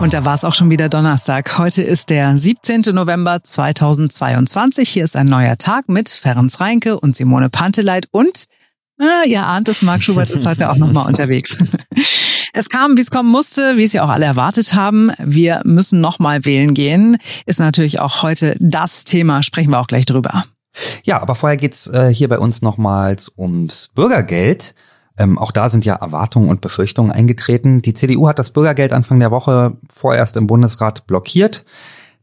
Und da war es auch schon wieder Donnerstag. Heute ist der 17. November 2022. Hier ist ein neuer Tag mit Ferenc Reinke und Simone Panteleit und Ah, ihr ahnt es, Marc Schubert ist heute auch nochmal unterwegs. Es kam, wie es kommen musste, wie es ja auch alle erwartet haben. Wir müssen nochmal wählen gehen. Ist natürlich auch heute das Thema, sprechen wir auch gleich drüber. Ja, aber vorher geht's äh, hier bei uns nochmals ums Bürgergeld. Ähm, auch da sind ja Erwartungen und Befürchtungen eingetreten. Die CDU hat das Bürgergeld Anfang der Woche vorerst im Bundesrat blockiert.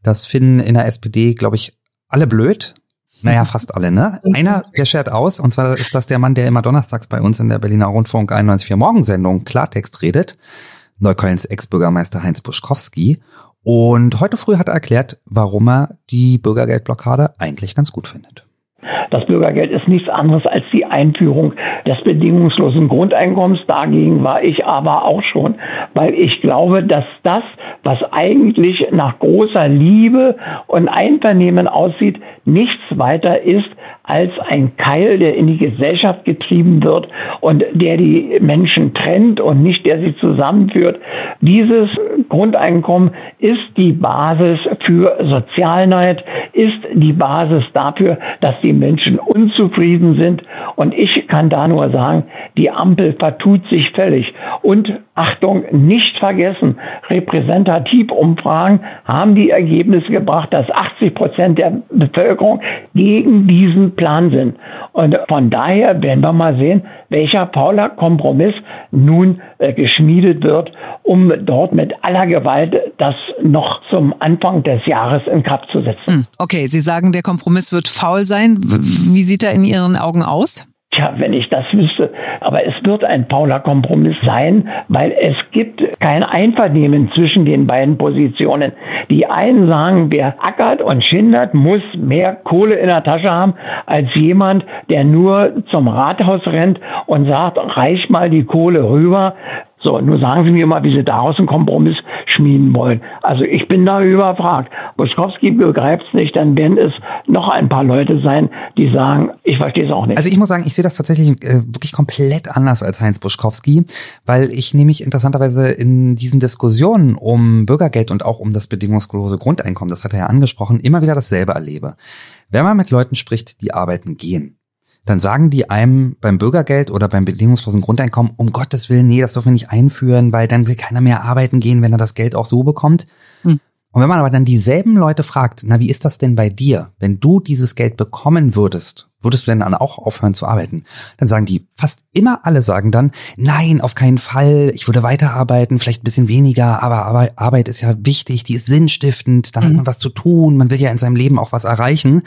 Das finden in der SPD, glaube ich, alle blöd. Naja, fast alle, ne? Einer, der schert aus, und zwar ist das der Mann, der immer donnerstags bei uns in der Berliner Rundfunk 91.4 Morgensendung Klartext redet. Neuköllns Ex-Bürgermeister Heinz Buschkowski. Und heute früh hat er erklärt, warum er die Bürgergeldblockade eigentlich ganz gut findet. Das Bürgergeld ist nichts anderes als die Einführung des bedingungslosen Grundeinkommens. Dagegen war ich aber auch schon, weil ich glaube, dass das, was eigentlich nach großer Liebe und Einvernehmen aussieht, nichts weiter ist als ein Keil, der in die Gesellschaft getrieben wird und der die Menschen trennt und nicht der sie zusammenführt. Dieses Grundeinkommen ist die Basis für Sozialneid, ist die Basis dafür, dass die Menschen unzufrieden sind. Und ich kann da nur sagen, die Ampel vertut sich völlig. Und Achtung, nicht vergessen, Repräsentativumfragen haben die Ergebnisse gebracht, dass 80 Prozent der Bevölkerung gegen diesen Plan sind. Und von daher werden wir mal sehen, welcher Paula Kompromiss nun äh, geschmiedet wird, um dort mit aller Gewalt das noch zum Anfang des Jahres in Kraft zu setzen. Hm, okay, Sie sagen, der Kompromiss wird faul sein. Wie sieht er in Ihren Augen aus? Tja, wenn ich das wüsste. Aber es wird ein Paula-Kompromiss sein, weil es gibt kein Einvernehmen zwischen den beiden Positionen. Die einen sagen, wer ackert und schindert, muss mehr Kohle in der Tasche haben als jemand, der nur zum Rathaus rennt und sagt, reich mal die Kohle rüber. So, nur sagen Sie mir mal, wie Sie daraus einen Kompromiss schmieden wollen. Also ich bin da überfragt. Buschkowski begreift es nicht, dann werden es noch ein paar Leute sein, die sagen, ich verstehe es auch nicht. Also ich muss sagen, ich sehe das tatsächlich äh, wirklich komplett anders als Heinz Buschkowski, weil ich nämlich interessanterweise in diesen Diskussionen um Bürgergeld und auch um das bedingungslose Grundeinkommen, das hat er ja angesprochen, immer wieder dasselbe erlebe. Wenn man mit Leuten spricht, die arbeiten gehen, dann sagen die einem beim Bürgergeld oder beim bedingungslosen Grundeinkommen, um Gottes Willen, nee, das dürfen wir nicht einführen, weil dann will keiner mehr arbeiten gehen, wenn er das Geld auch so bekommt. Hm. Und wenn man aber dann dieselben Leute fragt, na, wie ist das denn bei dir? Wenn du dieses Geld bekommen würdest, würdest du denn dann auch aufhören zu arbeiten? Dann sagen die, fast immer alle sagen dann, nein, auf keinen Fall, ich würde weiterarbeiten, vielleicht ein bisschen weniger, aber Arbeit ist ja wichtig, die ist sinnstiftend, dann mhm. hat man was zu tun, man will ja in seinem Leben auch was erreichen.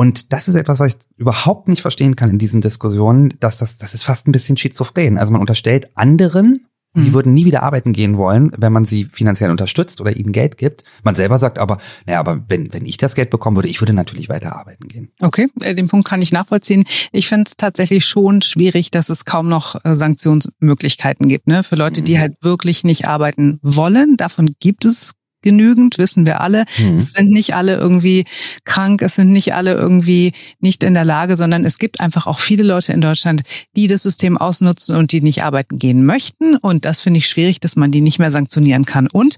Und das ist etwas, was ich überhaupt nicht verstehen kann in diesen Diskussionen, dass das, das ist fast ein bisschen schizophren. Also man unterstellt anderen, Sie mhm. würden nie wieder arbeiten gehen wollen, wenn man sie finanziell unterstützt oder ihnen Geld gibt. Man selber sagt aber, naja, aber wenn, wenn ich das Geld bekommen würde, ich würde natürlich weiter arbeiten gehen. Okay, äh, den Punkt kann ich nachvollziehen. Ich finde es tatsächlich schon schwierig, dass es kaum noch äh, Sanktionsmöglichkeiten gibt. Ne? Für Leute, die mhm. halt wirklich nicht arbeiten wollen. Davon gibt es genügend, wissen wir alle. Mhm. Es sind nicht alle irgendwie krank, es sind nicht alle irgendwie nicht in der Lage, sondern es gibt einfach auch viele Leute in Deutschland, die das System ausnutzen und die nicht arbeiten gehen möchten. Und das finde ich schwierig, dass man die nicht mehr sanktionieren kann. Und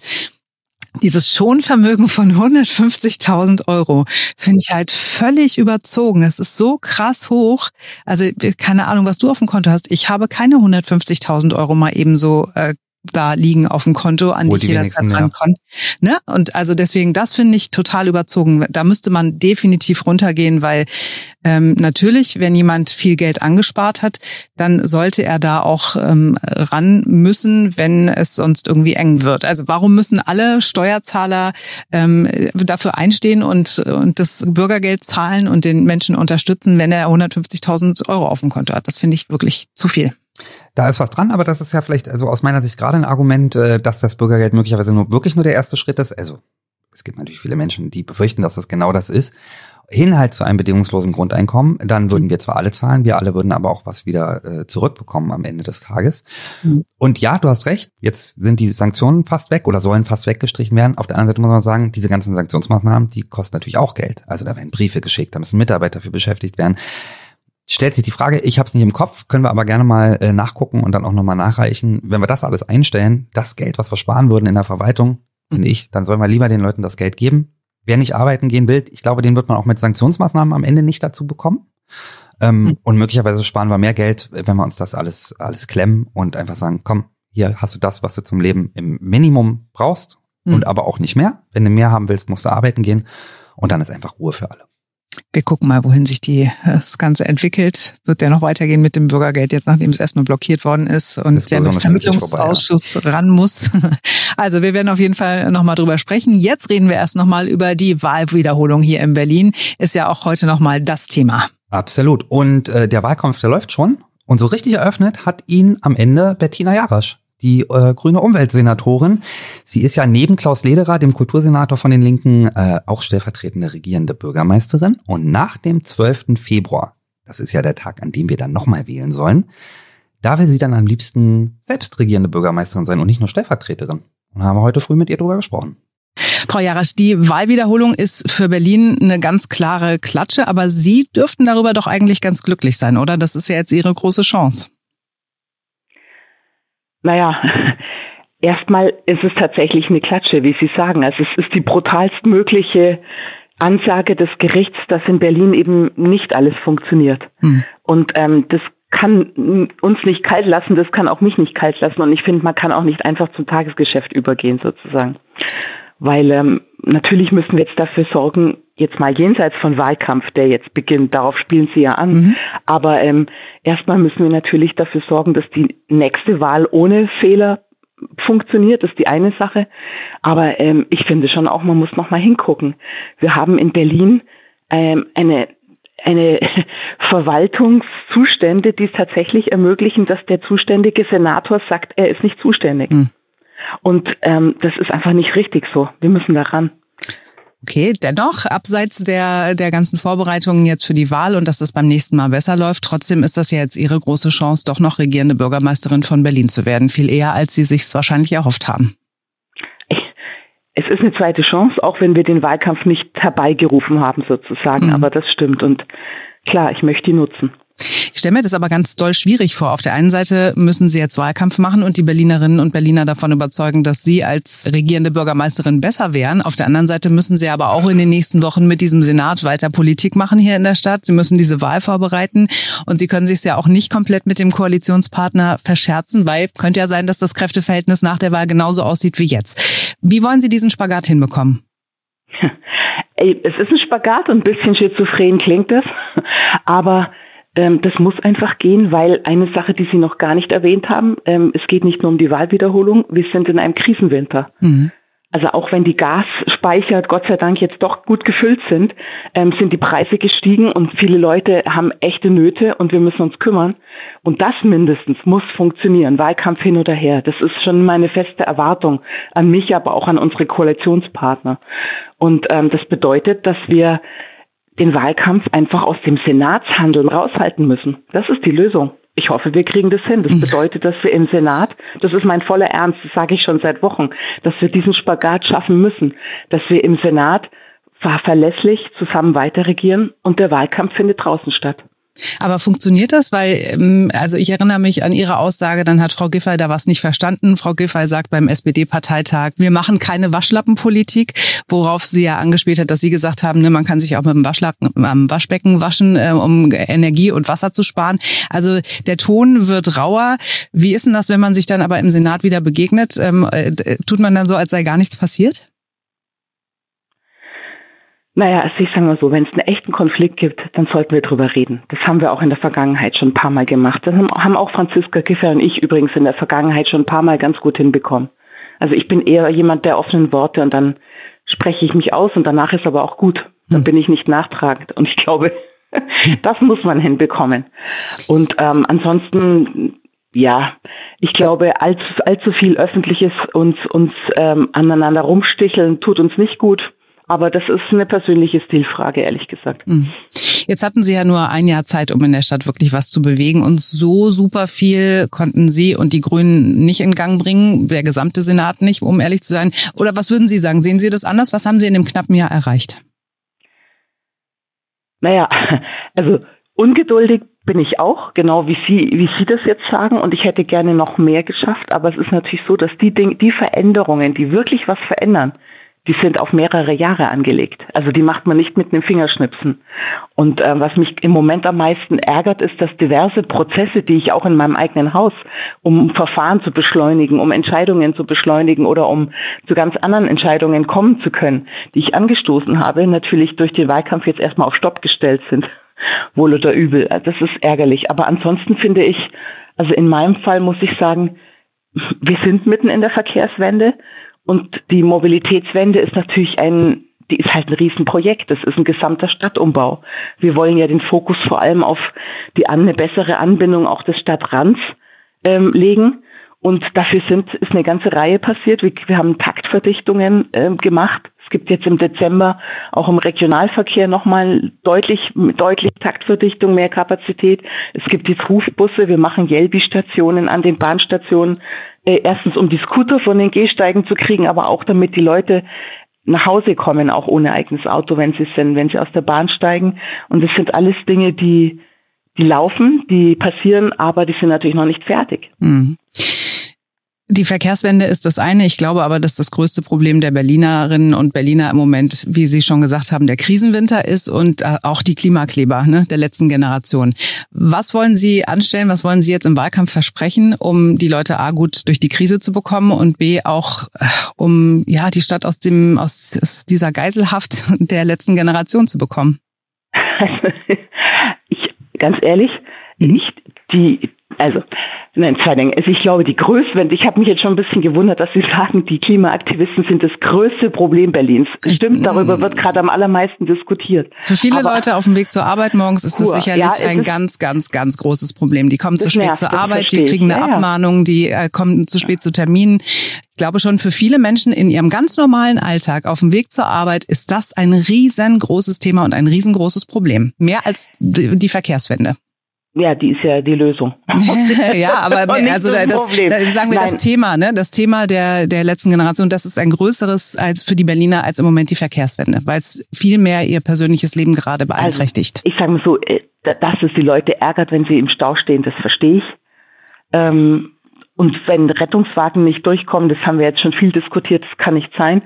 dieses Schonvermögen von 150.000 Euro finde ich halt völlig überzogen. Das ist so krass hoch. Also keine Ahnung, was du auf dem Konto hast. Ich habe keine 150.000 Euro mal eben so äh, da liegen auf dem Konto, an Wohl die ich jederzeit rankomme. Ne? Und also deswegen, das finde ich total überzogen. Da müsste man definitiv runtergehen, weil ähm, natürlich, wenn jemand viel Geld angespart hat, dann sollte er da auch ähm, ran müssen, wenn es sonst irgendwie eng wird. Also warum müssen alle Steuerzahler ähm, dafür einstehen und, und das Bürgergeld zahlen und den Menschen unterstützen, wenn er 150.000 Euro auf dem Konto hat? Das finde ich wirklich zu viel. Da ist was dran, aber das ist ja vielleicht also aus meiner Sicht gerade ein Argument, äh, dass das Bürgergeld möglicherweise nur wirklich nur der erste Schritt ist. Also es gibt natürlich viele Menschen, die befürchten, dass das genau das ist. Hin halt zu einem bedingungslosen Grundeinkommen, dann würden wir zwar alle zahlen, wir alle würden aber auch was wieder äh, zurückbekommen am Ende des Tages. Mhm. Und ja, du hast recht, jetzt sind die Sanktionen fast weg oder sollen fast weggestrichen werden. Auf der anderen Seite muss man sagen, diese ganzen Sanktionsmaßnahmen, die kosten natürlich auch Geld. Also da werden Briefe geschickt, da müssen Mitarbeiter für beschäftigt werden stellt sich die Frage, ich habe es nicht im Kopf, können wir aber gerne mal äh, nachgucken und dann auch nochmal nachreichen. Wenn wir das alles einstellen, das Geld, was wir sparen würden in der Verwaltung, finde ich, dann sollen wir lieber den Leuten das Geld geben. Wer nicht arbeiten gehen will, ich glaube, den wird man auch mit Sanktionsmaßnahmen am Ende nicht dazu bekommen. Ähm, mhm. Und möglicherweise sparen wir mehr Geld, wenn wir uns das alles, alles klemmen und einfach sagen, komm, hier hast du das, was du zum Leben im Minimum brauchst mhm. und aber auch nicht mehr. Wenn du mehr haben willst, musst du arbeiten gehen und dann ist einfach Ruhe für alle. Wir gucken mal, wohin sich die, das Ganze entwickelt. Wird der noch weitergehen mit dem Bürgergeld jetzt, nachdem es erstmal blockiert worden ist und der Vermittlungsausschuss vorbei, ja. ran muss. Also wir werden auf jeden Fall nochmal drüber sprechen. Jetzt reden wir erst nochmal über die Wahlwiederholung hier in Berlin. Ist ja auch heute nochmal das Thema. Absolut. Und äh, der Wahlkampf, der läuft schon. Und so richtig eröffnet hat ihn am Ende Bettina Jarasch die äh, grüne Umweltsenatorin. Sie ist ja neben Klaus Lederer, dem Kultursenator von den Linken, äh, auch stellvertretende regierende Bürgermeisterin. Und nach dem 12. Februar, das ist ja der Tag, an dem wir dann nochmal wählen sollen, da will sie dann am liebsten selbst regierende Bürgermeisterin sein und nicht nur Stellvertreterin. Und haben wir heute früh mit ihr darüber gesprochen. Frau Jarasch, die Wahlwiederholung ist für Berlin eine ganz klare Klatsche, aber Sie dürften darüber doch eigentlich ganz glücklich sein, oder? Das ist ja jetzt Ihre große Chance. Naja, erstmal ist es tatsächlich eine Klatsche, wie Sie sagen. Also es ist die brutalstmögliche Ansage des Gerichts, dass in Berlin eben nicht alles funktioniert. Mhm. Und ähm, das kann uns nicht kalt lassen, das kann auch mich nicht kalt lassen. Und ich finde, man kann auch nicht einfach zum Tagesgeschäft übergehen, sozusagen. Weil ähm, natürlich müssen wir jetzt dafür sorgen, jetzt mal jenseits von Wahlkampf, der jetzt beginnt, darauf spielen Sie ja an. Mhm. Aber ähm, erstmal müssen wir natürlich dafür sorgen, dass die nächste Wahl ohne Fehler funktioniert, ist die eine Sache. Aber ähm, ich finde schon auch, man muss noch mal hingucken. Wir haben in Berlin ähm, eine eine Verwaltungszustände, die es tatsächlich ermöglichen, dass der zuständige Senator sagt, er ist nicht zuständig. Mhm. Und ähm, das ist einfach nicht richtig so. Wir müssen daran. Okay, dennoch, abseits der, der ganzen Vorbereitungen jetzt für die Wahl und dass das beim nächsten Mal besser läuft, trotzdem ist das ja jetzt Ihre große Chance, doch noch regierende Bürgermeisterin von Berlin zu werden. Viel eher, als Sie sich wahrscheinlich erhofft haben. Es ist eine zweite Chance, auch wenn wir den Wahlkampf nicht herbeigerufen haben, sozusagen. Mhm. Aber das stimmt. Und klar, ich möchte die nutzen. Stelle mir das aber ganz doll schwierig vor. Auf der einen Seite müssen Sie jetzt Wahlkampf machen und die Berlinerinnen und Berliner davon überzeugen, dass Sie als regierende Bürgermeisterin besser wären. Auf der anderen Seite müssen Sie aber auch in den nächsten Wochen mit diesem Senat weiter Politik machen hier in der Stadt. Sie müssen diese Wahl vorbereiten und Sie können sich ja auch nicht komplett mit dem Koalitionspartner verscherzen, weil könnte ja sein, dass das Kräfteverhältnis nach der Wahl genauso aussieht wie jetzt. Wie wollen Sie diesen Spagat hinbekommen? Es ist ein Spagat und ein bisschen schizophren klingt das, aber das muss einfach gehen, weil eine Sache, die Sie noch gar nicht erwähnt haben, ähm, es geht nicht nur um die Wahlwiederholung, wir sind in einem Krisenwinter. Mhm. Also auch wenn die Gasspeicher Gott sei Dank jetzt doch gut gefüllt sind, ähm, sind die Preise gestiegen und viele Leute haben echte Nöte und wir müssen uns kümmern. Und das mindestens muss funktionieren, Wahlkampf hin oder her. Das ist schon meine feste Erwartung an mich, aber auch an unsere Koalitionspartner. Und ähm, das bedeutet, dass wir den Wahlkampf einfach aus dem Senatshandeln raushalten müssen. Das ist die Lösung. Ich hoffe, wir kriegen das hin. Das bedeutet, dass wir im Senat, das ist mein voller Ernst, das sage ich schon seit Wochen, dass wir diesen Spagat schaffen müssen, dass wir im Senat verlässlich zusammen weiterregieren und der Wahlkampf findet draußen statt. Aber funktioniert das? Weil, ähm, also ich erinnere mich an Ihre Aussage, dann hat Frau Giffey da was nicht verstanden. Frau Giffey sagt beim SPD-Parteitag, wir machen keine Waschlappenpolitik, worauf sie ja angespielt hat, dass Sie gesagt haben, ne, man kann sich auch mit dem Waschlappen am Waschbecken waschen, äh, um Energie und Wasser zu sparen. Also der Ton wird rauer. Wie ist denn das, wenn man sich dann aber im Senat wieder begegnet? Ähm, äh, tut man dann so, als sei gar nichts passiert? Naja, also ich sage mal so, wenn es einen echten Konflikt gibt, dann sollten wir drüber reden. Das haben wir auch in der Vergangenheit schon ein paar Mal gemacht. Das haben auch Franziska Giffer und ich übrigens in der Vergangenheit schon ein paar Mal ganz gut hinbekommen. Also ich bin eher jemand der offenen Worte und dann spreche ich mich aus und danach ist aber auch gut. Dann hm. bin ich nicht nachtragend. Und ich glaube, das muss man hinbekommen. Und ähm, ansonsten, ja, ich glaube, allzu, allzu viel Öffentliches uns, uns ähm, aneinander rumsticheln tut uns nicht gut. Aber das ist eine persönliche Stilfrage, ehrlich gesagt. Mhm. Jetzt hatten Sie ja nur ein Jahr Zeit, um in der Stadt wirklich was zu bewegen. Und so super viel konnten Sie und die Grünen nicht in Gang bringen, der gesamte Senat nicht, um ehrlich zu sein. Oder was würden Sie sagen? Sehen Sie das anders? Was haben Sie in dem knappen Jahr erreicht? Naja, also ungeduldig bin ich auch, genau wie Sie, wie Sie das jetzt sagen. Und ich hätte gerne noch mehr geschafft. Aber es ist natürlich so, dass die Dinge, die Veränderungen, die wirklich was verändern, die sind auf mehrere Jahre angelegt. Also die macht man nicht mit einem Fingerschnipsen. Und äh, was mich im Moment am meisten ärgert, ist, dass diverse Prozesse, die ich auch in meinem eigenen Haus, um Verfahren zu beschleunigen, um Entscheidungen zu beschleunigen oder um zu ganz anderen Entscheidungen kommen zu können, die ich angestoßen habe, natürlich durch den Wahlkampf jetzt erstmal auf Stopp gestellt sind. Wohl oder übel. Das ist ärgerlich. Aber ansonsten finde ich, also in meinem Fall muss ich sagen, wir sind mitten in der Verkehrswende und die Mobilitätswende ist natürlich ein, die ist halt ein Riesenprojekt. Das ist ein gesamter Stadtumbau. Wir wollen ja den Fokus vor allem auf die eine bessere Anbindung auch des Stadtrands ähm, legen. Und dafür sind, ist eine ganze Reihe passiert. Wir, wir haben Taktverdichtungen ähm, gemacht. Es gibt jetzt im Dezember auch im Regionalverkehr nochmal deutlich, deutlich Taktverdichtung, mehr Kapazität. Es gibt jetzt Rufbusse. Wir machen Jelbi-Stationen an den Bahnstationen äh, erstens um die Scooter von den Gehsteigen zu kriegen, aber auch damit die Leute nach Hause kommen, auch ohne eigenes Auto, wenn sie sind, wenn sie aus der Bahn steigen. Und das sind alles Dinge, die, die laufen, die passieren, aber die sind natürlich noch nicht fertig. Mhm. Die Verkehrswende ist das eine. Ich glaube aber, dass das größte Problem der Berlinerinnen und Berliner im Moment, wie Sie schon gesagt haben, der Krisenwinter ist und äh, auch die Klimakleber ne, der letzten Generation. Was wollen Sie anstellen? Was wollen Sie jetzt im Wahlkampf versprechen, um die Leute A gut durch die Krise zu bekommen und B auch äh, um ja die Stadt aus dem aus dieser Geiselhaft der letzten Generation zu bekommen? ich ganz ehrlich, mhm. ich die also, nein, zwei Dinge. Also ich glaube, die größte, ich habe mich jetzt schon ein bisschen gewundert, dass Sie sagen, die Klimaaktivisten sind das größte Problem Berlins. Stimmt, darüber wird gerade am allermeisten diskutiert. Für viele Aber, Leute auf dem Weg zur Arbeit morgens ist das pur, sicherlich ja, ein ganz, ganz, ganz großes Problem. Die kommen zu spät nervt, zur Arbeit, die kriegen eine ja, Abmahnung, die äh, kommen zu spät zu Terminen. Ich glaube schon für viele Menschen in ihrem ganz normalen Alltag auf dem Weg zur Arbeit ist das ein riesengroßes Thema und ein riesengroßes Problem. Mehr als die Verkehrswende. Ja, die ist ja die Lösung. ja, aber also das, das, sagen wir Nein. das Thema, ne, das Thema der der letzten Generation, das ist ein größeres als für die Berliner als im Moment die Verkehrswende, weil es viel mehr ihr persönliches Leben gerade beeinträchtigt. Also, ich sage mal so, äh, dass es die Leute ärgert, wenn sie im Stau stehen, das verstehe ich. Ähm, und wenn Rettungswagen nicht durchkommen, das haben wir jetzt schon viel diskutiert, das kann nicht sein.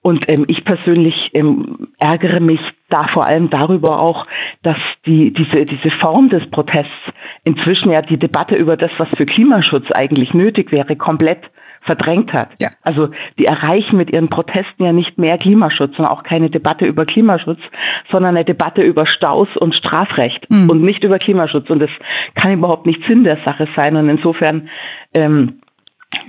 Und ähm, ich persönlich ähm, ärgere mich da vor allem darüber auch, dass die, diese, diese Form des Protests inzwischen ja die Debatte über das, was für Klimaschutz eigentlich nötig wäre, komplett verdrängt hat. Ja. Also die erreichen mit ihren Protesten ja nicht mehr Klimaschutz und auch keine Debatte über Klimaschutz, sondern eine Debatte über Staus und Strafrecht mhm. und nicht über Klimaschutz. Und das kann überhaupt nicht Sinn der Sache sein. Und insofern ähm,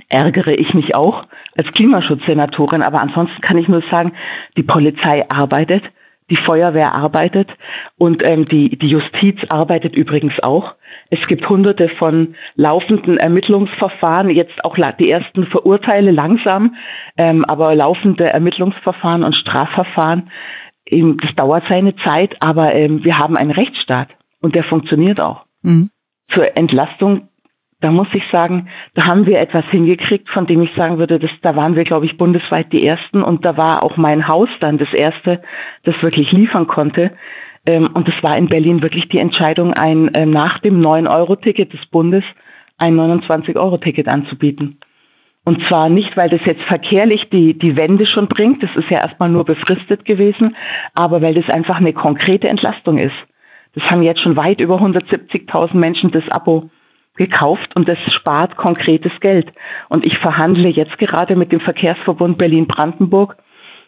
ärgere ich mich auch als Klimaschutzsenatorin. Aber ansonsten kann ich nur sagen, die Polizei arbeitet, die Feuerwehr arbeitet und ähm, die, die Justiz arbeitet übrigens auch. Es gibt hunderte von laufenden Ermittlungsverfahren, jetzt auch die ersten Verurteile langsam, ähm, aber laufende Ermittlungsverfahren und Strafverfahren. Ähm, das dauert seine Zeit, aber ähm, wir haben einen Rechtsstaat und der funktioniert auch. Mhm. Zur Entlastung da muss ich sagen, da haben wir etwas hingekriegt, von dem ich sagen würde, dass, da waren wir, glaube ich, bundesweit die Ersten und da war auch mein Haus dann das Erste, das wirklich liefern konnte. Ähm, und das war in Berlin wirklich die Entscheidung, ein ähm, nach dem 9-Euro-Ticket des Bundes ein 29-Euro-Ticket anzubieten. Und zwar nicht, weil das jetzt verkehrlich die, die Wende schon bringt, das ist ja erstmal nur befristet gewesen, aber weil das einfach eine konkrete Entlastung ist. Das haben jetzt schon weit über 170.000 Menschen das Abo gekauft und das spart konkretes Geld. Und ich verhandle jetzt gerade mit dem Verkehrsverbund Berlin-Brandenburg,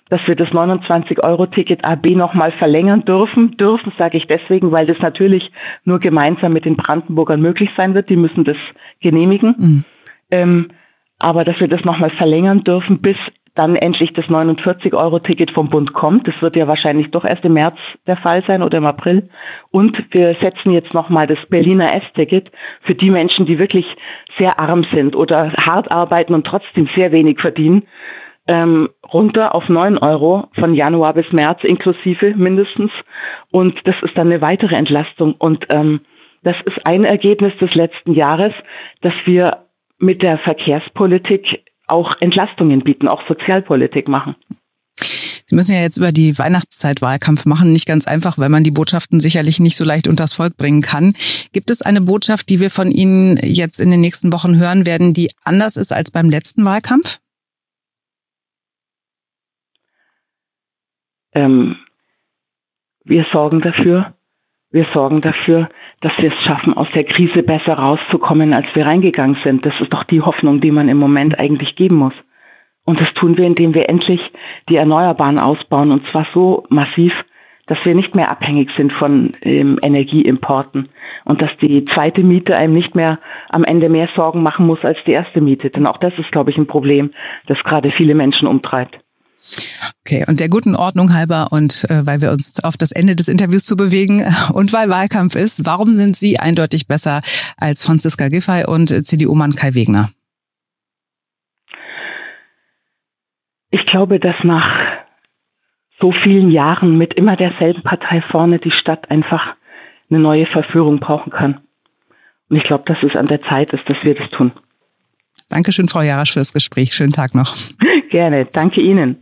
dass wir das 29-Euro-Ticket AB nochmal verlängern dürfen. Dürfen sage ich deswegen, weil das natürlich nur gemeinsam mit den Brandenburgern möglich sein wird. Die müssen das genehmigen. Mhm. Ähm, aber dass wir das nochmal verlängern dürfen bis dann endlich das 49-Euro-Ticket vom Bund kommt. Das wird ja wahrscheinlich doch erst im März der Fall sein oder im April. Und wir setzen jetzt nochmal das Berliner S-Ticket für die Menschen, die wirklich sehr arm sind oder hart arbeiten und trotzdem sehr wenig verdienen, ähm, runter auf 9 Euro von Januar bis März inklusive mindestens. Und das ist dann eine weitere Entlastung. Und ähm, das ist ein Ergebnis des letzten Jahres, dass wir mit der Verkehrspolitik auch Entlastungen bieten, auch Sozialpolitik machen. Sie müssen ja jetzt über die Weihnachtszeit Wahlkampf machen. Nicht ganz einfach, weil man die Botschaften sicherlich nicht so leicht unters Volk bringen kann. Gibt es eine Botschaft, die wir von Ihnen jetzt in den nächsten Wochen hören werden, die anders ist als beim letzten Wahlkampf? Ähm, wir sorgen dafür, wir sorgen dafür, dass wir es schaffen, aus der Krise besser rauszukommen, als wir reingegangen sind. Das ist doch die Hoffnung, die man im Moment eigentlich geben muss. Und das tun wir, indem wir endlich die Erneuerbaren ausbauen, und zwar so massiv, dass wir nicht mehr abhängig sind von ähm, Energieimporten und dass die zweite Miete einem nicht mehr am Ende mehr Sorgen machen muss als die erste Miete. Denn auch das ist, glaube ich, ein Problem, das gerade viele Menschen umtreibt. Okay, und der guten Ordnung halber und äh, weil wir uns auf das Ende des Interviews zu bewegen und weil Wahlkampf ist, warum sind Sie eindeutig besser als Franziska Giffey und CDU-Mann Kai Wegner? Ich glaube, dass nach so vielen Jahren mit immer derselben Partei vorne die Stadt einfach eine neue Verführung brauchen kann. Und ich glaube, dass es an der Zeit ist, dass wir das tun. Dankeschön, Frau Jarasch, für das Gespräch. Schönen Tag noch. Gerne. Danke Ihnen.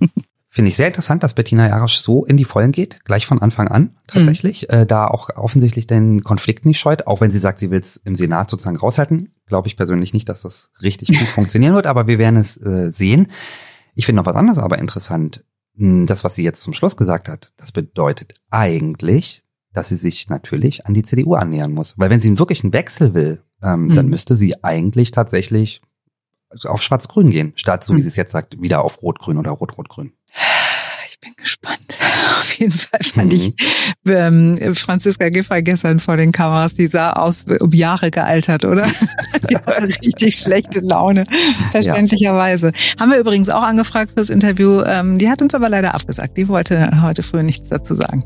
Finde ich sehr interessant, dass Bettina Jarasch so in die Vollen geht, gleich von Anfang an tatsächlich, mhm. äh, da auch offensichtlich den Konflikt nicht scheut, auch wenn sie sagt, sie will es im Senat sozusagen raushalten. Glaube ich persönlich nicht, dass das richtig gut funktionieren wird, aber wir werden es äh, sehen. Ich finde noch was anderes aber interessant. Hm, das, was sie jetzt zum Schluss gesagt hat, das bedeutet eigentlich, dass sie sich natürlich an die CDU annähern muss. Weil wenn sie einen wirklichen Wechsel will, ähm, mhm. dann müsste sie eigentlich tatsächlich auf Schwarz-Grün gehen, statt, so wie hm. sie es jetzt sagt, wieder auf Rot-Grün oder Rot-Rot-Grün. Ich bin gespannt. Auf jeden Fall fand mhm. ich ähm, Franziska Giffey gestern vor den Kameras, die sah aus um Jahre gealtert, oder? die hatte richtig schlechte Laune, verständlicherweise. Ja. Haben wir übrigens auch angefragt fürs Interview. Ähm, die hat uns aber leider abgesagt. Die wollte heute früh nichts dazu sagen.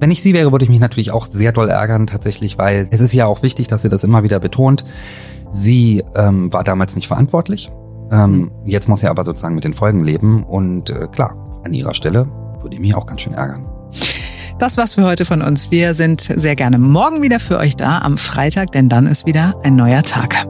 Wenn ich sie wäre, würde ich mich natürlich auch sehr doll ärgern, tatsächlich, weil es ist ja auch wichtig, dass sie das immer wieder betont. Sie ähm, war damals nicht verantwortlich. Ähm, mhm. jetzt muss sie aber sozusagen mit den Folgen leben. Und äh, klar, an ihrer Stelle würde ich mich auch ganz schön ärgern. Das war's für heute von uns. Wir sind sehr gerne morgen wieder für euch da am Freitag, denn dann ist wieder ein neuer Tag.